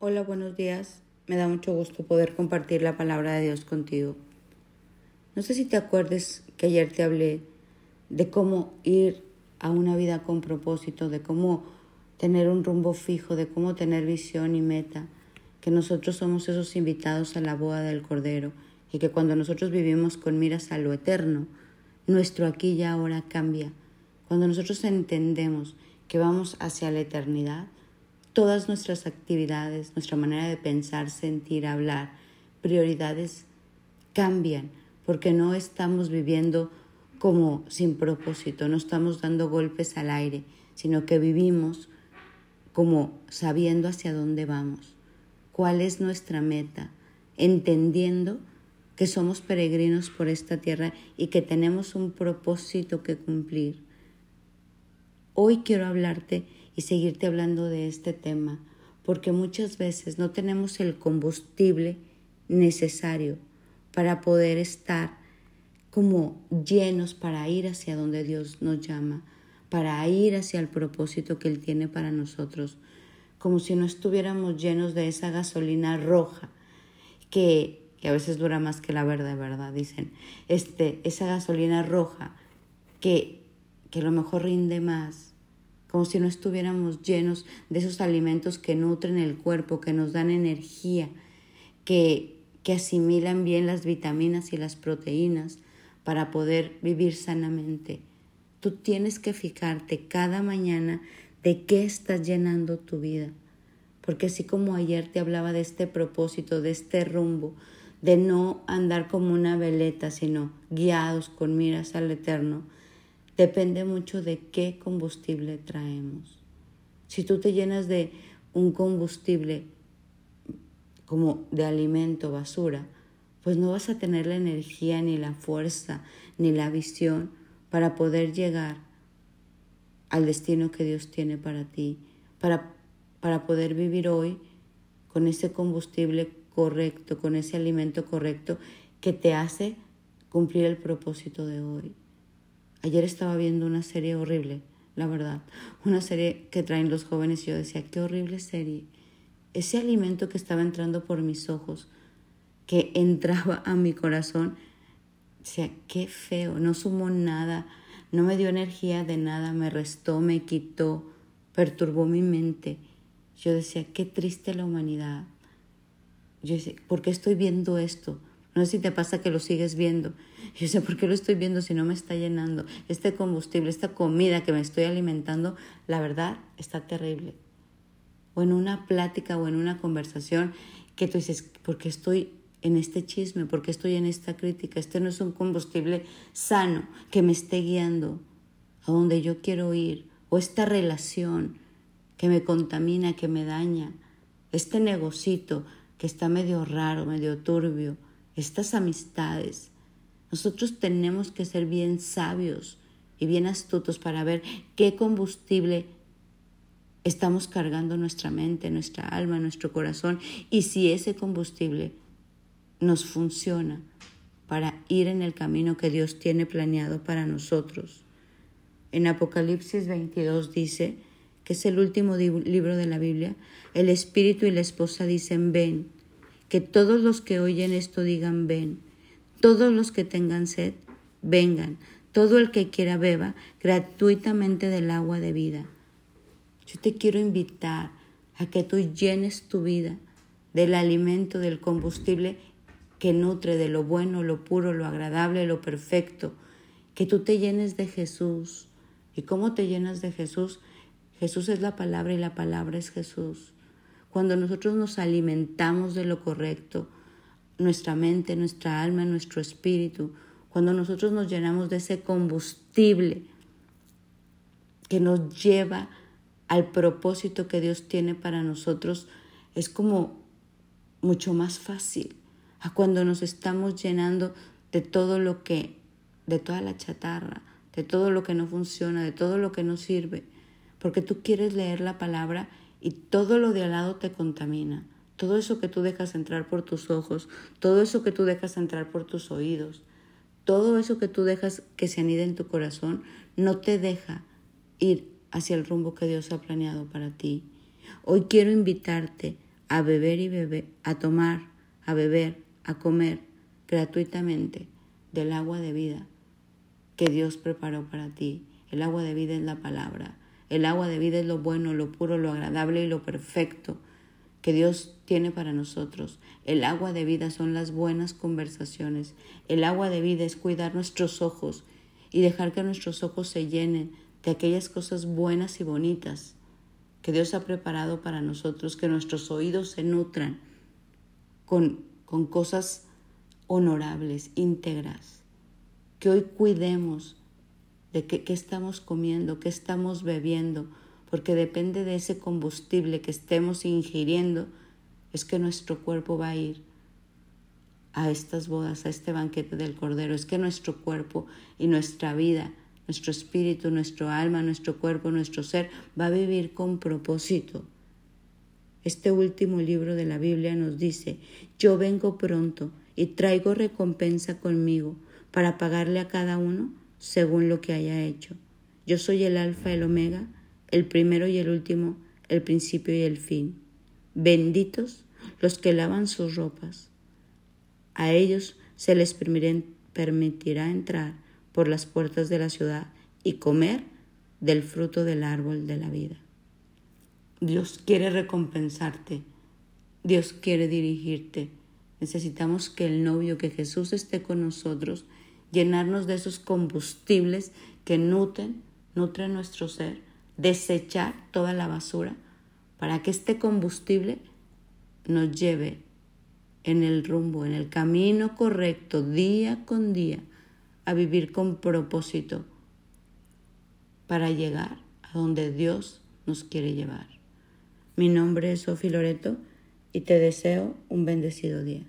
Hola, buenos días. Me da mucho gusto poder compartir la palabra de Dios contigo. No sé si te acuerdes que ayer te hablé de cómo ir a una vida con propósito, de cómo tener un rumbo fijo, de cómo tener visión y meta, que nosotros somos esos invitados a la boda del Cordero y que cuando nosotros vivimos con miras a lo eterno, nuestro aquí y ahora cambia. Cuando nosotros entendemos que vamos hacia la eternidad, todas nuestras actividades, nuestra manera de pensar, sentir, hablar, prioridades cambian porque no estamos viviendo como sin propósito, no estamos dando golpes al aire, sino que vivimos como sabiendo hacia dónde vamos, cuál es nuestra meta, entendiendo que somos peregrinos por esta tierra y que tenemos un propósito que cumplir. Hoy quiero hablarte y seguirte hablando de este tema, porque muchas veces no tenemos el combustible necesario para poder estar como llenos para ir hacia donde Dios nos llama, para ir hacia el propósito que Él tiene para nosotros, como si no estuviéramos llenos de esa gasolina roja que, que a veces dura más que la verde, ¿verdad? Dicen, este, esa gasolina roja que, que a lo mejor rinde más, como si no estuviéramos llenos de esos alimentos que nutren el cuerpo, que nos dan energía, que, que asimilan bien las vitaminas y las proteínas para poder vivir sanamente. Tú tienes que fijarte cada mañana de qué estás llenando tu vida. Porque así como ayer te hablaba de este propósito, de este rumbo, de no andar como una veleta, sino guiados con miras al eterno, depende mucho de qué combustible traemos. Si tú te llenas de un combustible como de alimento, basura, pues no vas a tener la energía, ni la fuerza, ni la visión para poder llegar al destino que Dios tiene para ti, para, para poder vivir hoy con ese combustible correcto, con ese alimento correcto que te hace cumplir el propósito de hoy. Ayer estaba viendo una serie horrible, la verdad, una serie que traen los jóvenes y yo decía, qué horrible serie. Ese alimento que estaba entrando por mis ojos, que entraba a mi corazón, decía, qué feo, no sumó nada, no me dio energía de nada, me restó, me quitó, perturbó mi mente. Yo decía, qué triste la humanidad. Yo decía, ¿por qué estoy viendo esto? No sé si te pasa que lo sigues viendo. Yo sé por qué lo estoy viendo si no me está llenando. Este combustible, esta comida que me estoy alimentando, la verdad está terrible. O en una plática o en una conversación que tú dices, ¿por qué estoy en este chisme? ¿Por qué estoy en esta crítica? Este no es un combustible sano que me esté guiando a donde yo quiero ir. O esta relación que me contamina, que me daña. Este negocito que está medio raro, medio turbio estas amistades. Nosotros tenemos que ser bien sabios y bien astutos para ver qué combustible estamos cargando nuestra mente, nuestra alma, nuestro corazón y si ese combustible nos funciona para ir en el camino que Dios tiene planeado para nosotros. En Apocalipsis 22 dice, que es el último libro de la Biblia, el espíritu y la esposa dicen, ven. Que todos los que oyen esto digan ven. Todos los que tengan sed, vengan. Todo el que quiera beba gratuitamente del agua de vida. Yo te quiero invitar a que tú llenes tu vida del alimento, del combustible que nutre de lo bueno, lo puro, lo agradable, lo perfecto. Que tú te llenes de Jesús. ¿Y cómo te llenas de Jesús? Jesús es la palabra y la palabra es Jesús cuando nosotros nos alimentamos de lo correcto, nuestra mente, nuestra alma, nuestro espíritu, cuando nosotros nos llenamos de ese combustible que nos lleva al propósito que Dios tiene para nosotros, es como mucho más fácil a cuando nos estamos llenando de todo lo que, de toda la chatarra, de todo lo que no funciona, de todo lo que no sirve, porque tú quieres leer la palabra y todo lo de al lado te contamina. Todo eso que tú dejas entrar por tus ojos, todo eso que tú dejas entrar por tus oídos, todo eso que tú dejas que se anide en tu corazón, no te deja ir hacia el rumbo que Dios ha planeado para ti. Hoy quiero invitarte a beber y beber, a tomar, a beber, a comer gratuitamente del agua de vida que Dios preparó para ti. El agua de vida es la palabra. El agua de vida es lo bueno, lo puro, lo agradable y lo perfecto que Dios tiene para nosotros. El agua de vida son las buenas conversaciones. El agua de vida es cuidar nuestros ojos y dejar que nuestros ojos se llenen de aquellas cosas buenas y bonitas que Dios ha preparado para nosotros, que nuestros oídos se nutran con, con cosas honorables, íntegras, que hoy cuidemos de qué, qué estamos comiendo, qué estamos bebiendo, porque depende de ese combustible que estemos ingiriendo, es que nuestro cuerpo va a ir a estas bodas, a este banquete del Cordero, es que nuestro cuerpo y nuestra vida nuestro espíritu, nuestro alma, nuestro cuerpo, nuestro ser, va a vivir con propósito. Este último libro de la Biblia nos dice, yo vengo pronto y traigo recompensa conmigo para pagarle a cada uno según lo que haya hecho. Yo soy el alfa y el omega, el primero y el último, el principio y el fin. Benditos los que lavan sus ropas. A ellos se les permitirá entrar por las puertas de la ciudad y comer del fruto del árbol de la vida. Dios quiere recompensarte, Dios quiere dirigirte. Necesitamos que el novio, que Jesús esté con nosotros, llenarnos de esos combustibles que nutren, nutren nuestro ser, desechar toda la basura para que este combustible nos lleve en el rumbo, en el camino correcto, día con día, a vivir con propósito para llegar a donde Dios nos quiere llevar. Mi nombre es Sofi Loreto y te deseo un bendecido día.